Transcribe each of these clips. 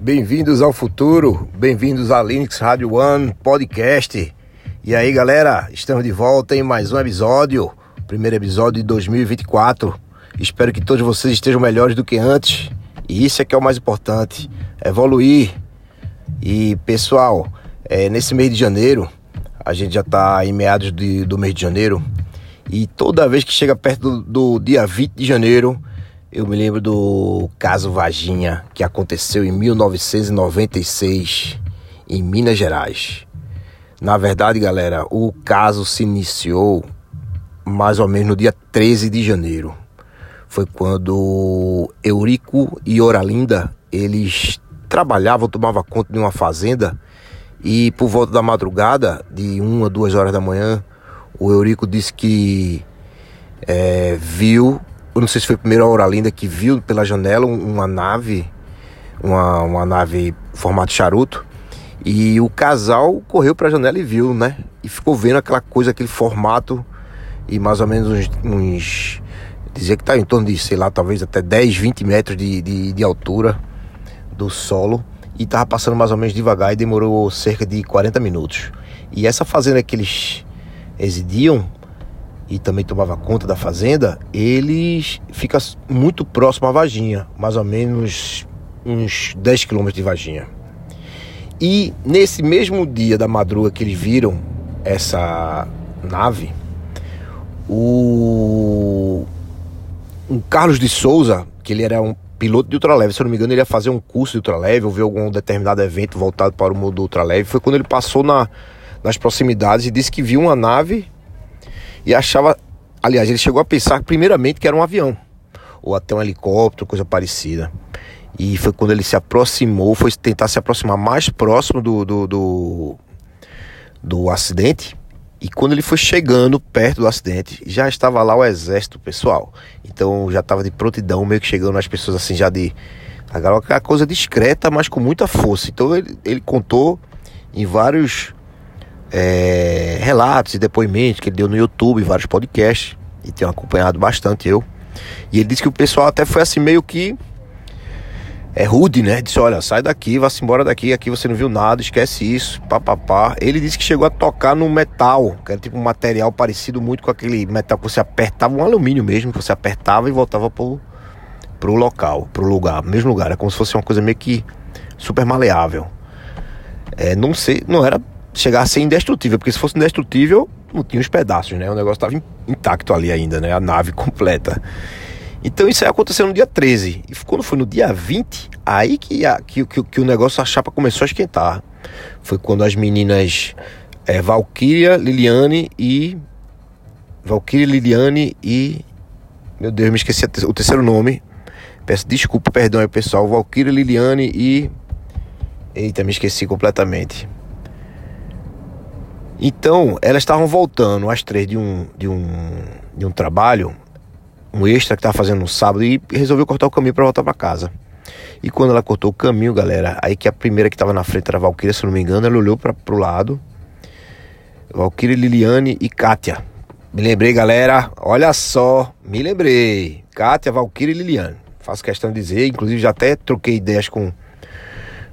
Bem-vindos ao futuro, bem-vindos a Linux Radio One Podcast. E aí, galera, estamos de volta em mais um episódio, primeiro episódio de 2024. Espero que todos vocês estejam melhores do que antes. E isso é que é o mais importante, evoluir. E pessoal, é, nesse mês de janeiro, a gente já está em meados de, do mês de janeiro, e toda vez que chega perto do, do dia 20 de janeiro, eu me lembro do caso Vaginha, que aconteceu em 1996, em Minas Gerais. Na verdade, galera, o caso se iniciou mais ou menos no dia 13 de janeiro. Foi quando Eurico e Oralinda, eles trabalhavam, tomavam conta de uma fazenda e por volta da madrugada, de uma, duas horas da manhã, o Eurico disse que é, viu eu não sei se foi primeiro a Auralinda que viu pela janela uma nave, uma, uma nave formato charuto, e o casal correu para a janela e viu, né? E ficou vendo aquela coisa, aquele formato, e mais ou menos uns. uns dizia que está em torno de, sei lá, talvez até 10, 20 metros de, de, de altura do solo. E estava passando mais ou menos devagar e demorou cerca de 40 minutos. E essa fazenda que eles exidiam e também tomava conta da fazenda, eles fica muito próximo à Varginha, mais ou menos uns 10 quilômetros de Varginha. E nesse mesmo dia da madruga que eles viram essa nave, o um Carlos de Souza, que ele era um piloto de ultraleve, se eu não me engano, ele ia fazer um curso de ultraleve ou ver algum determinado evento voltado para o mundo ultraleve. Foi quando ele passou na, nas proximidades e disse que viu uma nave e achava, aliás, ele chegou a pensar primeiramente que era um avião ou até um helicóptero, coisa parecida. E foi quando ele se aproximou, foi tentar se aproximar mais próximo do, do, do, do acidente. E quando ele foi chegando perto do acidente, já estava lá o exército pessoal. Então já estava de prontidão, meio que chegando as pessoas assim, já de. Aquela coisa discreta, mas com muita força. Então ele, ele contou em vários é, relatos e depoimentos que ele deu no YouTube, vários podcasts, e tenho acompanhado bastante eu. E ele disse que o pessoal até foi assim meio que é rude, né? Disse, olha, sai daqui, vá-se embora daqui, aqui você não viu nada, esquece isso, papapá. Ele disse que chegou a tocar no metal, que era tipo um material parecido muito com aquele metal que você apertava, um alumínio mesmo, que você apertava e voltava pro, pro local, pro lugar, mesmo lugar. É como se fosse uma coisa meio que super maleável. É, não sei, não era chegar a ser indestrutível, porque se fosse indestrutível, não tinha os pedaços, né? O negócio estava intacto ali ainda, né? A nave completa. Então isso aí aconteceu no dia 13. E quando foi no dia 20, aí que, a, que, que, que o negócio, a chapa começou a esquentar. Foi quando as meninas é, Valkyria, Liliane e. Valkyria, Liliane e. Meu Deus, me esqueci o terceiro nome. Peço desculpa, perdão aí, pessoal. Valkyria, Liliane e. Eita, me esqueci completamente. Então, elas estavam voltando às três de um, de um, de um trabalho, um extra que estava fazendo no sábado, e resolveu cortar o caminho para voltar para casa. E quando ela cortou o caminho, galera, aí que a primeira que estava na frente era a Valkyria, se não me engano, ela olhou para pro lado. Valkyria, Liliane e Kátia. Me lembrei, galera, olha só, me lembrei. Kátia, Valkyria e Liliane. Faço questão de dizer, inclusive já até troquei ideias com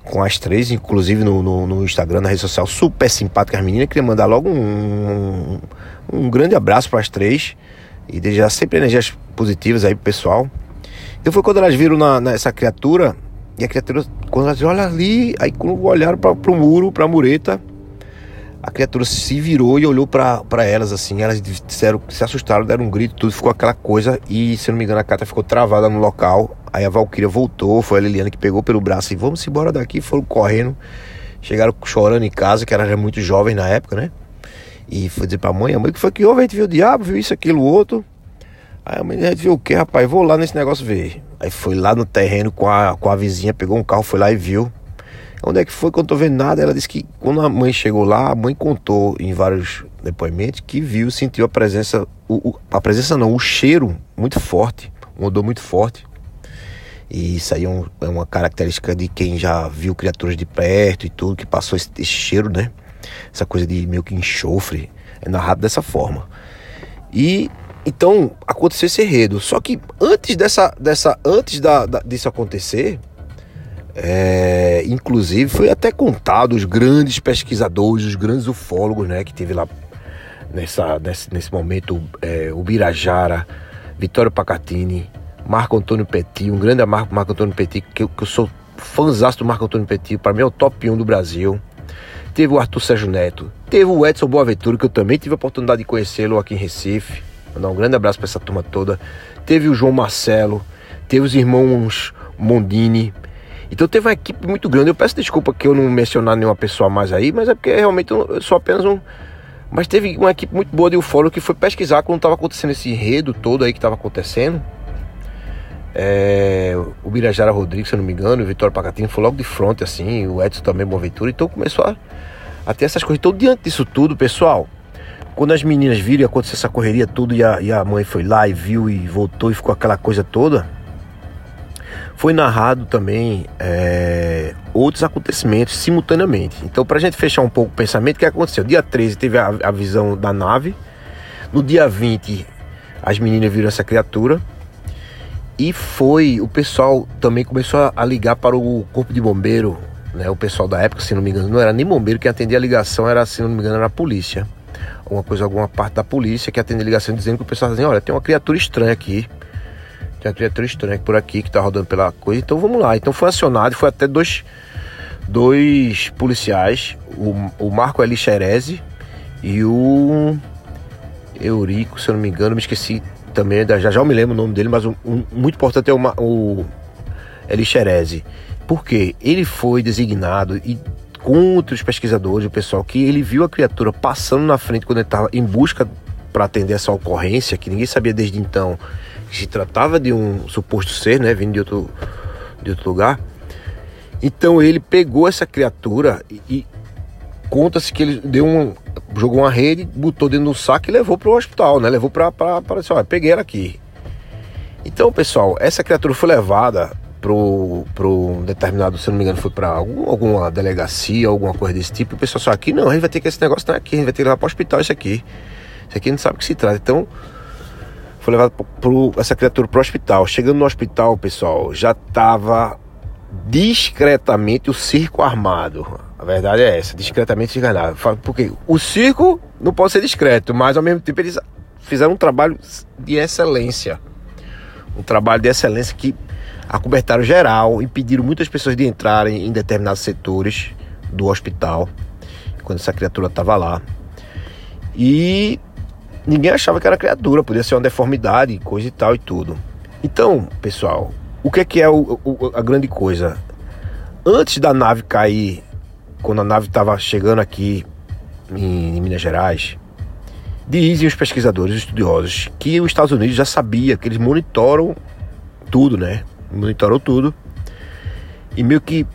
com as três, inclusive no, no, no, Instagram, na rede social, super simpática as meninas. Queria mandar logo um, um, um grande abraço para as três e desejar sempre energias positivas aí pro pessoal. Então foi quando elas viram na, nessa criatura, e a criatura, quando elas olham ali, aí quando olharam para o muro, para a mureta, a criatura se virou e olhou para elas assim. Elas disseram, se assustaram, deram um grito, tudo ficou aquela coisa. E se não me engano, a Cata ficou travada no local. Aí a Valkyria voltou, foi a Liliana que pegou pelo braço e vamos embora daqui. Foram correndo, chegaram chorando em casa, que era muito jovem na época, né? E foi dizer pra mãe: a mãe que foi que houve? A gente viu o diabo, viu isso, aquilo, outro. Aí a mãe a gente viu o que, rapaz? Vou lá nesse negócio ver. Aí foi lá no terreno com a, com a vizinha, pegou um carro, foi lá e viu. Onde é que foi que eu não tô vendo nada? Ela disse que quando a mãe chegou lá, a mãe contou em vários depoimentos que viu, sentiu a presença, o, o, a presença não, o cheiro muito forte, um odor muito forte. E isso aí é, um, é, uma característica de quem já viu criaturas de perto e tudo, que passou esse, esse cheiro, né? Essa coisa de meio que enxofre, é narrado dessa forma. E então aconteceu esse enredo. Só que antes dessa, dessa antes da, da disso acontecer, É, inclusive foi até contado os grandes pesquisadores, os grandes ufólogos, né, que teve lá nessa, nesse, nesse momento, é, o Birajara, Vitório Pacatini, Marco Antônio Petit, um grande Marco, Marco Antônio Petit, que eu, que eu sou fãzão do Marco Antônio Petit, para mim é o top 1 do Brasil. Teve o Arthur Sérgio Neto, teve o Edson Boaventura, que eu também tive a oportunidade de conhecê-lo aqui em Recife. Mandar um grande abraço para essa turma toda. Teve o João Marcelo, teve os irmãos Mondini, então teve uma equipe muito grande. Eu peço desculpa que eu não mencionar nenhuma pessoa mais aí, mas é porque realmente eu sou apenas um. Mas teve uma equipe muito boa de ufólogo que foi pesquisar quando estava acontecendo esse enredo todo aí que estava acontecendo. É, o Birajara Rodrigues, se eu não me engano, o Vitório Pacatini foi logo de frente, assim, o Edson também, Boaventura. Então começou a, a ter essas coisas. Então, diante disso tudo, pessoal, quando as meninas viram e aconteceu essa correria tudo e a, e a mãe foi lá e viu e voltou e ficou aquela coisa toda, foi narrado também é, outros acontecimentos simultaneamente. Então, para a gente fechar um pouco o pensamento, o que aconteceu? Dia 13 teve a, a visão da nave, no dia 20 as meninas viram essa criatura. E foi, o pessoal também começou a ligar para o corpo de bombeiro, né? O pessoal da época, se não me engano, não era nem bombeiro que atendia a ligação, era, se não me engano, era a polícia. Alguma coisa, alguma parte da polícia que atendia a ligação dizendo que o pessoal dizia, olha, tem uma criatura estranha aqui tem uma criatura estranha por aqui que tá rodando pela coisa. Então vamos lá. Então foi acionado, foi até dois, dois policiais, o, o Marco Eli e o Eurico, se eu não me engano, me esqueci também, já já me lembro o nome dele, mas um, um muito importante é o, o Eli. Porque ele foi designado e contra os pesquisadores, o pessoal, que ele viu a criatura passando na frente quando ele estava em busca para atender essa ocorrência, que ninguém sabia desde então que se tratava de um suposto ser, né, vindo de outro, de outro lugar. Então ele pegou essa criatura e, e conta-se que ele deu um, jogou uma rede, botou dentro do saco e levou para o hospital, né? Levou para para olha, peguei ela aqui. Então, pessoal, essa criatura foi levada pro, pro determinado, se não me engano, foi para algum, alguma delegacia, alguma coisa desse tipo. O pessoal só aqui não, a gente vai ter que esse negócio tá aqui, a gente vai ter que levar para o hospital isso aqui. Isso aqui não sabe o que se trata. Então, foi levado pro, essa criatura para o hospital. Chegando no hospital, pessoal, já estava discretamente o circo armado. A verdade é essa, discretamente enganado. Porque o circo não pode ser discreto, mas ao mesmo tempo eles fizeram um trabalho de excelência. Um trabalho de excelência que acobertaram geral, impediram muitas pessoas de entrarem em determinados setores do hospital quando essa criatura estava lá. E ninguém achava que era criatura, podia ser uma deformidade, coisa e tal e tudo. Então, pessoal, o que é que é o, o, a grande coisa? Antes da nave cair, quando a nave estava chegando aqui em, em, Minas Gerais, dizem os pesquisadores, os estudiosos, que os Estados Unidos já sabia que eles monitoram tudo, né? Monitoram tudo e meio que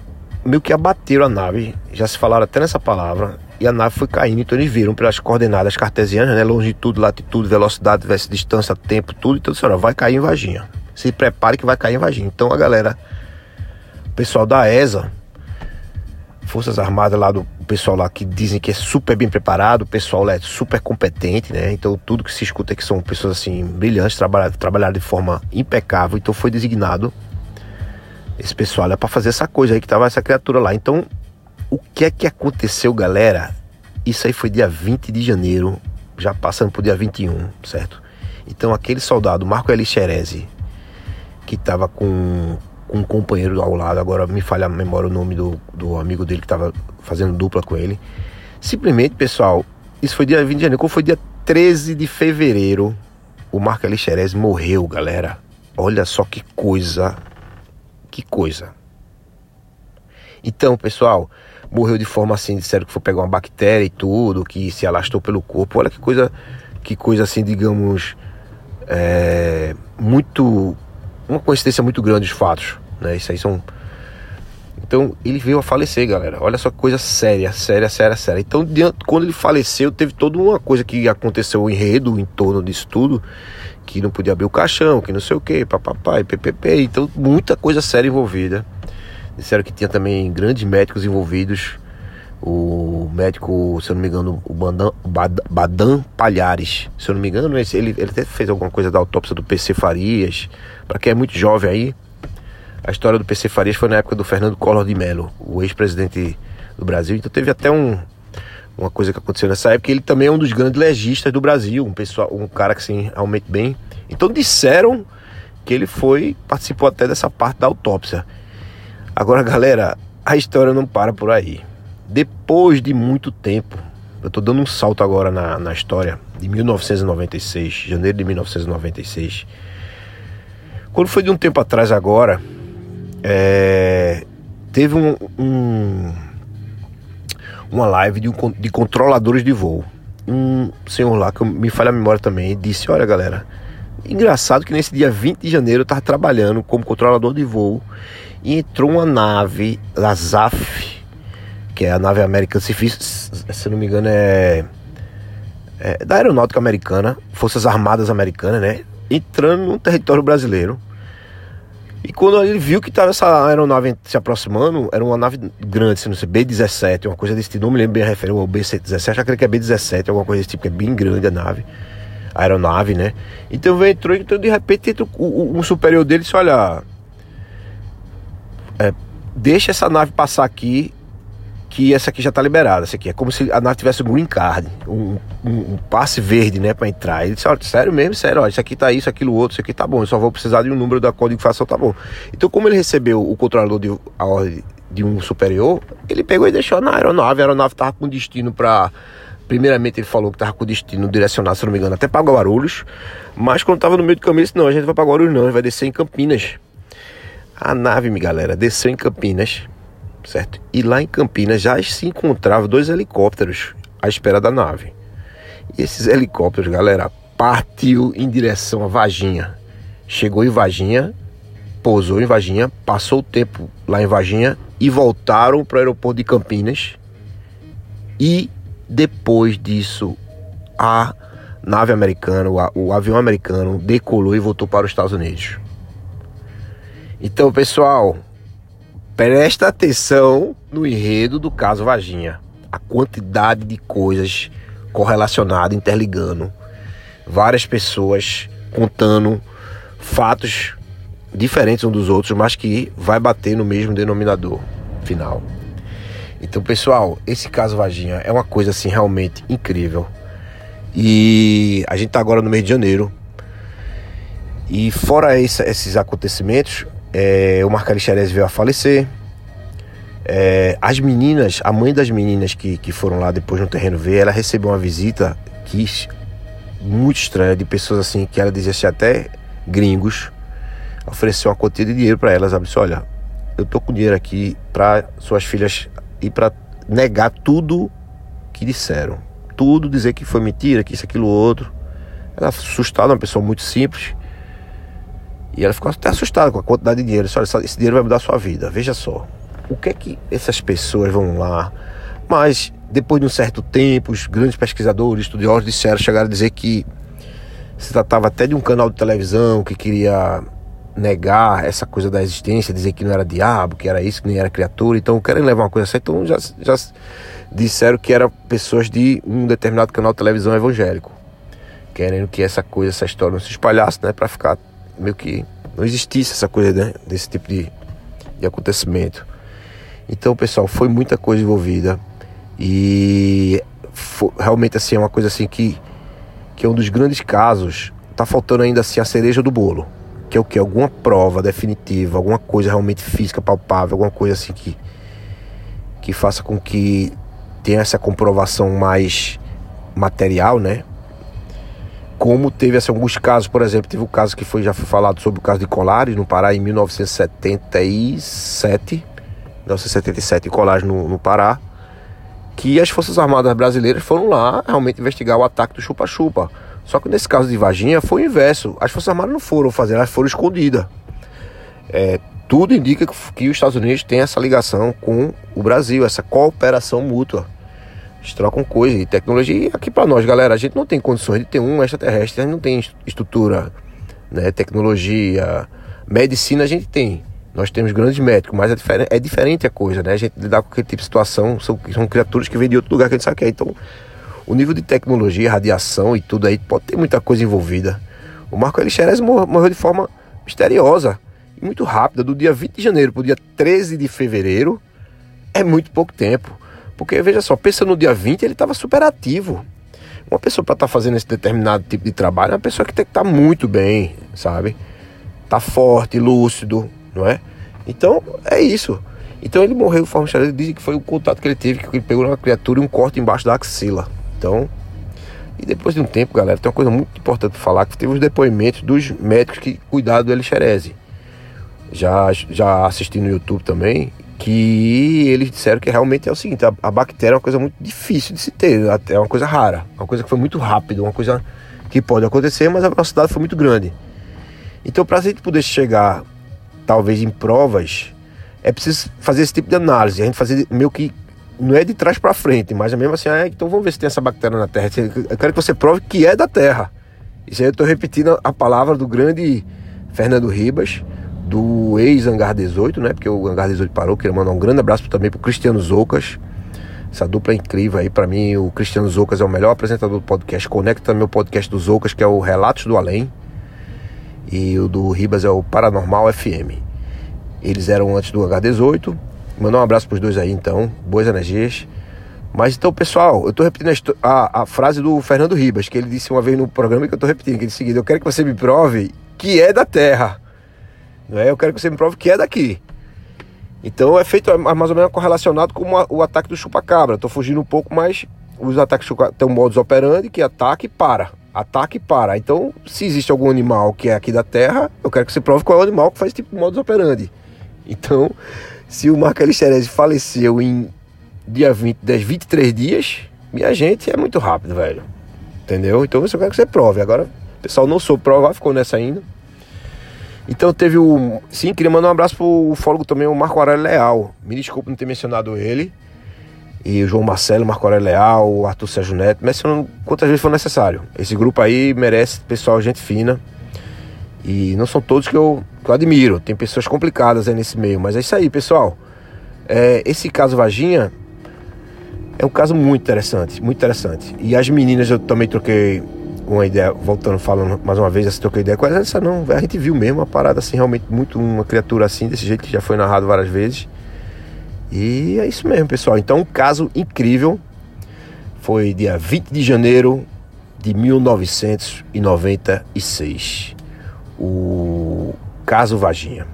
meio que abateram a nave. Já se falaram até nessa palavra e a nave foi caindo. Então eles viram pelas coordenadas cartesianas, né? Longitude, latitude, velocidade, distância, tempo, tudo. Então disseram, vai cair em Varginha. Se prepare que vai cair em Varginha. Então a galera, o pessoal da ESA, Forças Armadas lá do pessoal lá que dizem que é super bem preparado, o pessoal lá é super competente, né? Então tudo que se escuta é que são pessoas assim brilhantes, trabalharam, de forma impecável. Então foi designado esse pessoal é para fazer essa coisa aí que tava essa criatura lá. Então o que é que aconteceu, galera? Isso aí foi dia 20 de janeiro, já passando pro dia 21, certo? Então aquele soldado, Marco Eli que estava com, com um companheiro ao lado, agora me falha a memória o nome do, do amigo dele que estava fazendo dupla com ele. Simplesmente, pessoal, isso foi dia 20 de janeiro, quando foi dia 13 de fevereiro, o Marco Eli morreu, galera. Olha só que coisa, que coisa. Então, pessoal, morreu de forma assim, disseram que foi pegar uma bactéria e tudo, que se alastrou pelo corpo. Olha que coisa, que coisa assim, digamos, é, muito, uma coincidência muito grande os fatos, né? Isso aí são então ele veio a falecer, galera. Olha só que coisa séria, séria, séria, séria. Então, quando ele faleceu, teve toda uma coisa que aconteceu, o enredo em torno disso tudo, que não podia abrir o caixão, que não sei o que, papapá, ppp. Então, muita coisa séria envolvida. Disseram que tinha também grandes médicos envolvidos. O médico, se eu não me engano, o Badan, Badan Palhares, se eu não me engano, ele, ele até fez alguma coisa da autópsia do PC Farias. Para quem é muito jovem aí, A história do PC Farias foi na época do Fernando Collor de Mello, o ex-presidente do Brasil. Então teve até um, uma coisa que aconteceu nessa época. Ele também é um dos grandes legistas do Brasil, um pessoal, um cara que sim, realmente bem. Então disseram que ele foi, participou até dessa parte da autópsia. Agora, galera, a história não para por aí. Depois de muito tempo, eu estou dando um salto agora na, na história de 1996, janeiro de 1996. Quando foi de um tempo atrás agora, é, teve um, um, uma live de, um, de controladores de voo. Um senhor lá, que me falha a memória também, disse: Olha galera, engraçado que nesse dia 20 de janeiro eu estava trabalhando como controlador de voo e entrou uma nave da ZAF que é a nave American se, se não me engano é, é, da aeronáutica americana, Forças Armadas Americanas, né? Entrando no território brasileiro. E quando ele viu que estava essa aeronave se aproximando, era uma nave grande, não sei, B-17, uma coisa desse tipo, não me lembro bem a referência, ou B-17, acho que é B-17, alguma coisa desse tipo, que é bem grande a nave, a aeronave, né? Então entrou, então de repente entrou, superior dele disse, olha, é, deixa essa nave passar aqui que essa aqui já está liberada. Essa aqui é como se a nave tivesse um green card, um, um, um passe verde, né, para entrar. Ele disse: olha, sério mesmo, sério, ó, isso aqui tá isso, aquilo outro, isso aqui tá bom. Eu só vou precisar de um número da fação, tá bom. Então, como ele recebeu o controlador de a ordem de um superior, ele pegou e deixou na aeronave. A aeronave estava com destino para Primeiramente ele falou que estava com destino direcionado, se não me engano, até para Guarulhos. Mas quando estava no meio do caminho, ele disse, não, a gente vai para Guarulhos não, a gente vai descer em Campinas. A nave, minha galera, desceu em Campinas certo? E lá em Campinas já se encontravam dois helicópteros à espera da nave. E esses helicópteros, galera, partiu em direção a Vaginha. Chegou em Vaginha, pousou em Vaginha, passou o tempo lá em Vaginha e voltaram para o aeroporto de Campinas. E depois disso, a nave americana, o, avião americano decolou e voltou para os Estados Unidos. Então, pessoal, Presta atenção no enredo do caso Vaginha. A quantidade de coisas correlacionadas, interligando. Várias pessoas contando fatos diferentes uns dos outros, mas que vai bater no mesmo denominador final. Então, pessoal, esse caso Vaginha é uma coisa assim realmente incrível. E a gente tá agora no mês de janeiro. E fora esse, esses acontecimentos, é, o Marco Alexandre veio a falecer. É, as meninas, a mãe das meninas que, que foram lá depois no terreno ver, ela recebeu uma visita que muito estranha de pessoas assim que ela dizia assim, até gringos, ofereceu uma quantia de dinheiro para elas, disse, olha, eu tô com dinheiro aqui para suas filhas e para negar tudo que disseram, tudo dizer que foi mentira, que isso aquilo outro. Ela assustada, uma pessoa muito simples. E ela ficou até assustada com a quantidade de dinheiro. Olha, esse dinheiro vai mudar a sua vida. Veja só. O que é que essas pessoas vão lá? Mas depois de um certo tempo, os grandes pesquisadores, estudiosos disseram, chegaram a dizer que se tratava até de um canal de televisão que queria negar essa coisa da existência, dizer que não era diabo, que era isso, que nem era criatura. Então querem levar uma coisa assim. Então já, já disseram que eram pessoas de um determinado canal de televisão evangélico, querendo que essa coisa, essa história não se espalhasse, né, para ficar meio que não existisse essa coisa né, desse tipo de, de acontecimento. Então, pessoal, foi muita coisa envolvida e foi, realmente assim é uma coisa assim que que é um dos grandes casos. Tá faltando ainda assim a cereja do bolo, que é o que alguma prova definitiva, alguma coisa realmente física palpável, alguma coisa assim que que faça com que tenha essa comprovação mais material, né? Como teve assim, alguns casos, por exemplo, teve o caso que foi já foi falado sobre o caso de Colares no Pará em 1977, 1977 em Colares no, no Pará, que as Forças Armadas brasileiras foram lá realmente investigar o ataque do chupa-chupa. Só que nesse caso de Varginha foi o inverso. As Forças Armadas não foram fazer, elas foram escondidas. É, tudo indica que os Estados Unidos têm essa ligação com o Brasil, essa cooperação mútua. Eles trocam coisa e tecnologia. E aqui para nós, galera, a gente não tem condições de ter um extraterrestre, a gente não tem estrutura, né, tecnologia, medicina a gente tem. Nós temos grandes médicos, mas é diferente, é diferente a coisa, né? A gente lidar com aquele tipo de situação, são, são criaturas que vêm de outro lugar que a gente sabe que é. Então, o nível de tecnologia, radiação e tudo aí, pode ter muita coisa envolvida. O Marco Elixeres morreu de forma misteriosa. e muito rápida, do dia 20 de janeiro para o dia 13 de fevereiro, é muito pouco tempo. Porque veja só, pensa no dia 20, ele estava super ativo. Uma pessoa para estar tá fazendo esse determinado tipo de trabalho é uma pessoa que tem que estar tá muito bem, sabe? Tá forte, lúcido, não é? Então, é isso. Então ele morreu de forma misteriosas. Dizem que foi o contato que ele teve, que ele pegou uma criatura e um corte embaixo da axila. Então, e depois de um tempo, galera, tem uma coisa muito importante para falar, que teve os depoimentos dos médicos que cuidaram do Elixerese. Já, já assisti no YouTube também, que eles disseram que realmente é o seguinte, a, a, bactéria é uma coisa muito difícil de se ter, é uma coisa rara, uma coisa que foi muito rápida, uma coisa que pode acontecer, mas a velocidade foi muito grande. Então, para a gente poder chegar, talvez em provas, é preciso fazer esse tipo de análise, a gente fazer meio que não é de trás para frente, mas é mesmo assim, ah, então vamos ver se tem essa bactéria na Terra. Eu quero que você prove que é da Terra. Isso aí eu estou repetindo a palavra do grande Fernando Ribas, do ex-Hangar 18, né? Porque o Hangar 18 parou. Quero mandar um grande abraço também pro Cristiano Zoucas. Essa dupla é incrível aí. para mim, o Cristiano Zoucas é o melhor apresentador do podcast. Conecta meu podcast do Zoucas, que é o Relatos do Além. E o do Ribas é o Paranormal FM. Eles eram antes do Hangar 18. Mandar um abraço pros dois aí, então. Boas energias. Mas então, pessoal, eu tô repetindo a, a, frase do Fernando Ribas, que ele disse uma vez no programa que eu tô repetindo, que ele disse eu quero que você me prove que é da Terra. Não é? Eu quero que você me prove que é daqui. Então é feito mais ou menos correlacionado com o ataque do chupacabra. Estou fugindo um pouco, mas os ataques tem um modus operandi que ataque e para. Ataque e para. Então, se existe algum animal que é aqui da Terra, eu quero que você prove qual é o animal que faz tipo modus operandi. Então, se o Marco Alixerese faleceu em dia 20, 10, 23 dias, minha gente, é muito rápido, velho. Entendeu? Então eu quero que você prove. Agora, o pessoal não soube provar, ficou nessa ainda. Então teve o. Sim, queria mandar um abraço pro ufólogo também, o Marco Aurélio Leal. Me desculpe não ter mencionado ele. E o João Marcelo, Marco Aurélio Leal, o Arthur Sérgio Neto, mencionando quantas vezes for necessário. Esse grupo aí merece pessoal, gente fina. E não são todos que eu, que eu admiro. Tem pessoas complicadas aí nesse meio. Mas é isso aí, pessoal. É, esse caso Vaginha é um caso muito interessante, muito interessante. E as meninas eu também troquei uma ideia, voltando, falando mais uma vez, essa troca ideia com essa não, a gente viu mesmo uma parada assim, realmente muito uma criatura assim, desse jeito que já foi narrado várias vezes. E é isso mesmo, pessoal. Então, um caso incrível. Foi dia 20 de janeiro de 1996. O caso Vaginha.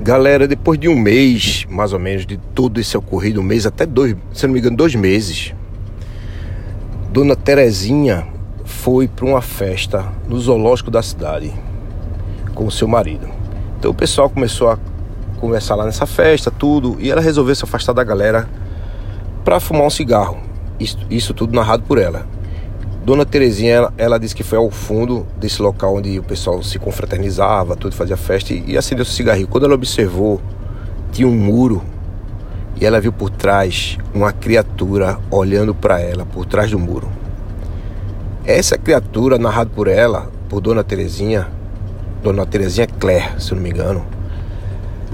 Galera, depois de um mês, mais ou menos, de todo esse ocorrido, um mês até dois, se não me engano, dois meses, Dona Terezinha foi para uma festa no zoológico da cidade com o seu marido. Então o pessoal começou a conversar lá nessa festa, tudo, e ela resolveu se afastar da galera para fumar um cigarro. Isso, isso, tudo narrado por ela. Dona Terezinha, ela, ela, disse que foi ao fundo desse local onde o pessoal se confraternizava, tudo fazia festa e, e acendeu seu cigarrinho. Quando ela observou, tinha um muro e ela viu por trás uma criatura olhando para ela por trás do muro. Essa criatura, narrada por ela, por Dona Terezinha, Dona Terezinha Claire, se eu não me engano,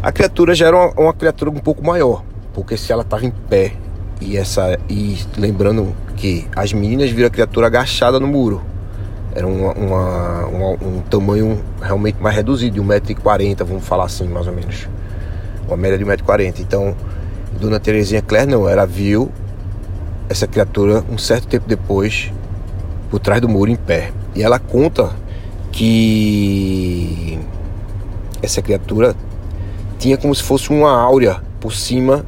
a criatura já era uma, uma criatura um pouco maior, porque se ela estava em pé e essa e lembrando que as meninas viram a criatura agachada no muro, era uma, uma, uma, um tamanho realmente mais reduzido, de 1,40m, vamos falar assim, mais ou menos. Uma média de 1,40m. Então, Dona Terezinha Claire não, ela viu essa criatura um certo tempo depois por trás do muro em pé. E ela conta que essa criatura tinha como se fosse uma áurea por cima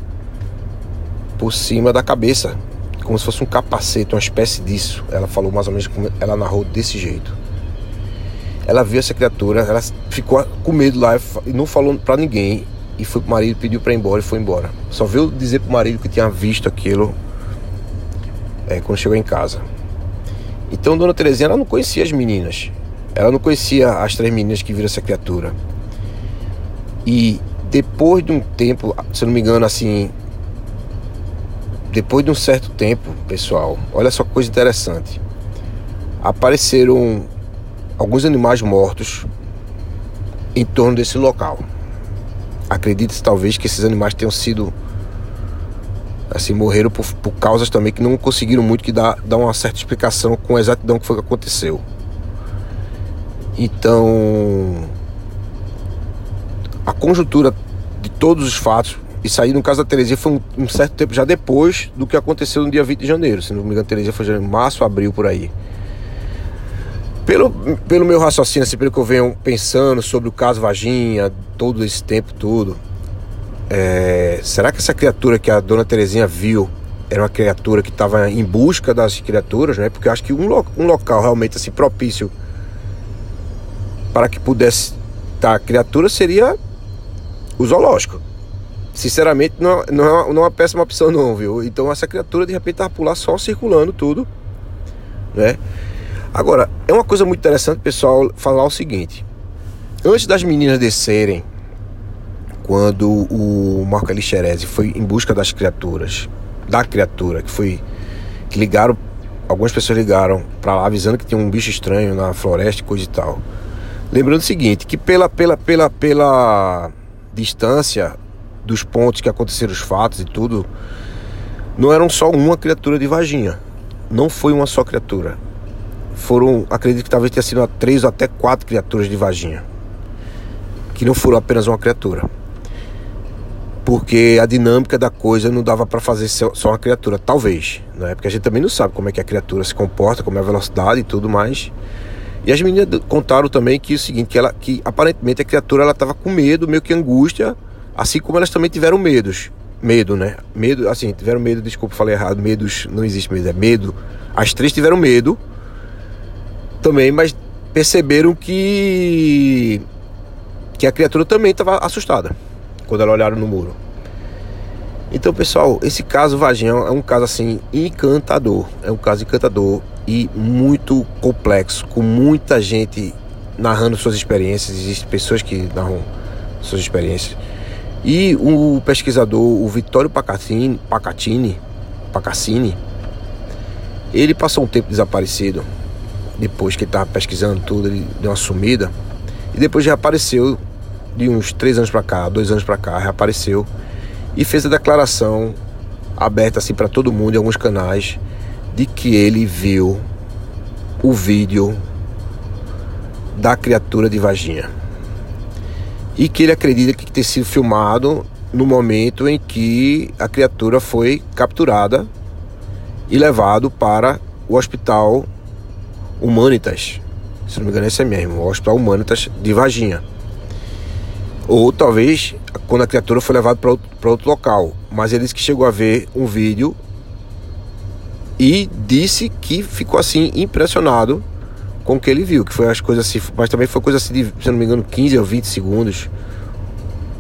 por cima da cabeça, como se fosse um capacete, uma espécie disso. Ela falou mais ou menos como ela narrou desse jeito. Ela viu essa criatura, ela ficou com medo lá e não falou para ninguém e foi pro marido, pediu para ir embora e foi embora. Só veio dizer pro marido que tinha visto aquilo é, quando chegou em casa. Então Dona Terezinha ela não conhecia as meninas. Ela não conhecia as três meninas que viram essa criatura. E depois de um tempo, se eu não me engano, assim. Depois de um certo tempo, pessoal, olha só que coisa interessante. Apareceram alguns animais mortos em torno desse local. Acredita-se talvez que esses animais tenham sido assim morreram por, por causas também que não conseguiram muito que dar, dar uma certa explicação com exatidão que foi que aconteceu. Então, conjuntura de todos os fatos, isso aí no caso da Teresia foi um, um, certo tempo já depois do que aconteceu no dia 20 de janeiro. Se não me engano, Teresia foi em março, abril, por aí. Pelo, pelo meu raciocínio, assim, pelo que eu venho pensando sobre o caso Vaginha, todo esse tempo todo, é, será que essa criatura que a dona Terezinha viu era uma criatura que estava em busca das criaturas, né? Porque eu acho que um, lo, um local realmente assim propício para que pudesse estar a criatura seria o zoológico. Sinceramente, não, não, é, não é uma péssima opção não, viu? Então essa criatura de repente estava por lá só circulando tudo, né? Agora, é uma coisa muito interessante, pessoal, falar o seguinte. Antes das meninas descerem, quando o Marco Alixerese foi em busca das criaturas, da criatura, que foi que ligaram, algumas pessoas ligaram para lá avisando que tinha um bicho estranho na floresta e coisa e tal. Lembrando o seguinte, que pela pela pela pela distância dos pontos que aconteceram os fatos e tudo, não eram só uma criatura de vaginha. Não foi uma só criatura foram, acredito que talvez tenha sido três ou até quatro criaturas de vaginha. Que não foram apenas uma criatura. Porque a dinâmica da coisa não dava para fazer só uma criatura, talvez, né? Porque a gente também não sabe como é que a criatura se comporta, como é a velocidade e tudo mais. E as meninas contaram também que o seguinte, que ela que aparentemente a criatura ela estava com medo, meio que angústia, assim como elas também tiveram medos. Medo, né? Medo, assim, tiveram medo, desculpa, falei errado, medos, não existe medo, é medo. As três tiveram medo também, mas perceberam que que a criatura também estava assustada quando ela olharam no muro. Então, pessoal, esse caso Vagão é um caso assim encantador, é um caso encantador e muito complexo, com muita gente narrando suas experiências, existem pessoas que narram suas experiências. E o pesquisador, o Vittorio Pacatini, Pacatini, Pacaccini, ele passou um tempo desaparecido depois que ele estava pesquisando tudo, ele deu uma sumida. E depois reapareceu de uns três anos para cá, dois anos para cá, reapareceu e fez a declaração aberta assim para todo mundo em alguns canais de que ele viu o vídeo da criatura de Vaginha e que ele acredita que ter sido filmado no momento em que a criatura foi capturada e levado para o hospital Humanitas. Se não me engano, esse é mesmo, o Hospital Humanitas de Varginha. Ou talvez quando a criatura foi levada para outro, local. Mas ele disse que chegou a ver um vídeo e disse que ficou assim impressionado com o que ele viu, que foi as coisas assim, mas também foi coisa assim de, se não me engano, 15 ou 20 segundos,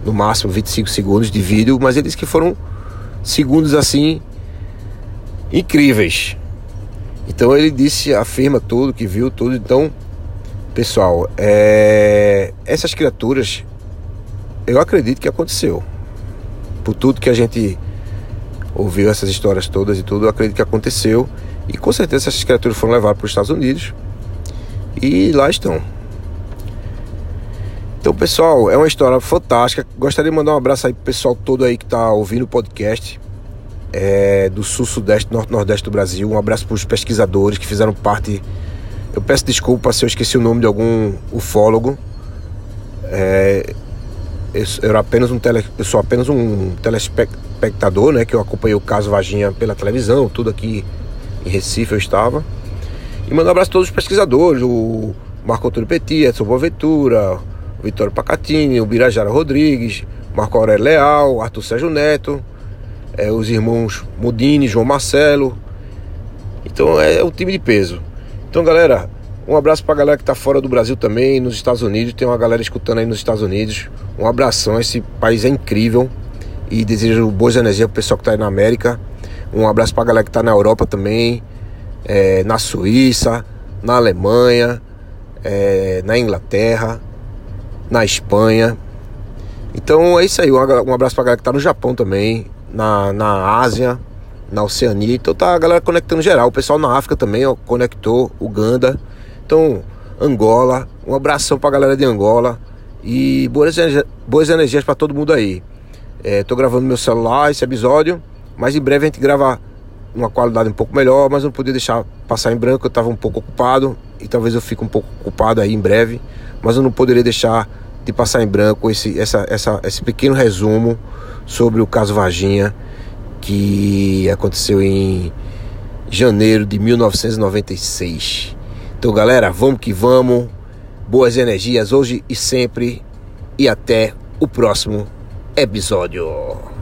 no máximo 25 segundos de vídeo, mas ele disse que foram segundos assim incríveis. Então ele disse, afirma tudo, que viu tudo. Então, pessoal, é... essas criaturas, eu acredito que aconteceu. Por tudo que a gente ouviu, essas histórias todas e tudo, eu acredito que aconteceu. E com certeza essas criaturas foram levadas para os Estados Unidos. E lá estão. Então, pessoal, é uma história fantástica. Gostaria de mandar um abraço aí pro pessoal todo aí que está ouvindo o podcast é, do sul, sudeste, norte, nordeste do Brasil. Um abraço para os pesquisadores que fizeram parte. Eu peço desculpa se eu esqueci o nome de algum ufólogo. É, eu, eu, era apenas um tele, eu sou apenas um telespectador, né? Que eu acompanhei o caso Vaginha pela televisão, tudo aqui em Recife eu estava. E mando um abraço a todos os pesquisadores, o Marco Antônio Petit, Edson Boaventura, o Vitório Pacatini, o Birajara Rodrigues, Marco Aurélio Leal, Arthur Sérgio Neto, é, os irmãos Modini, João Marcelo. Então é, é o time de peso. Então, galera, um abraço pra galera que tá fora do Brasil também, nos Estados Unidos. Tem uma galera escutando aí nos Estados Unidos. Um abração, esse país é incrível. E desejo boas energias pro pessoal que tá aí na América. Um abraço pra galera que tá na Europa também, é, na Suíça, na Alemanha, é, na Inglaterra, na Espanha. Então é isso aí. Um abraço pra galera que tá no Japão também na, na Ásia, na Oceania. Então tá a galera conectando geral. O pessoal na África também ó, conectou, Uganda. Então, Angola. Um abração pra galera de Angola. E boas, boas energias para todo mundo aí. É, tô gravando meu celular esse episódio. Mas em breve a gente grava uma qualidade um pouco melhor. Mas não podia deixar passar em branco. Eu tava um pouco ocupado. E talvez eu fique um pouco ocupado aí em breve. Mas eu não poderia deixar de passar em branco esse, essa, essa, esse pequeno resumo sobre o caso Varginha que aconteceu em janeiro de 1996. Então, galera, vamos que vamos. Boas energias hoje e sempre. E até o próximo episódio.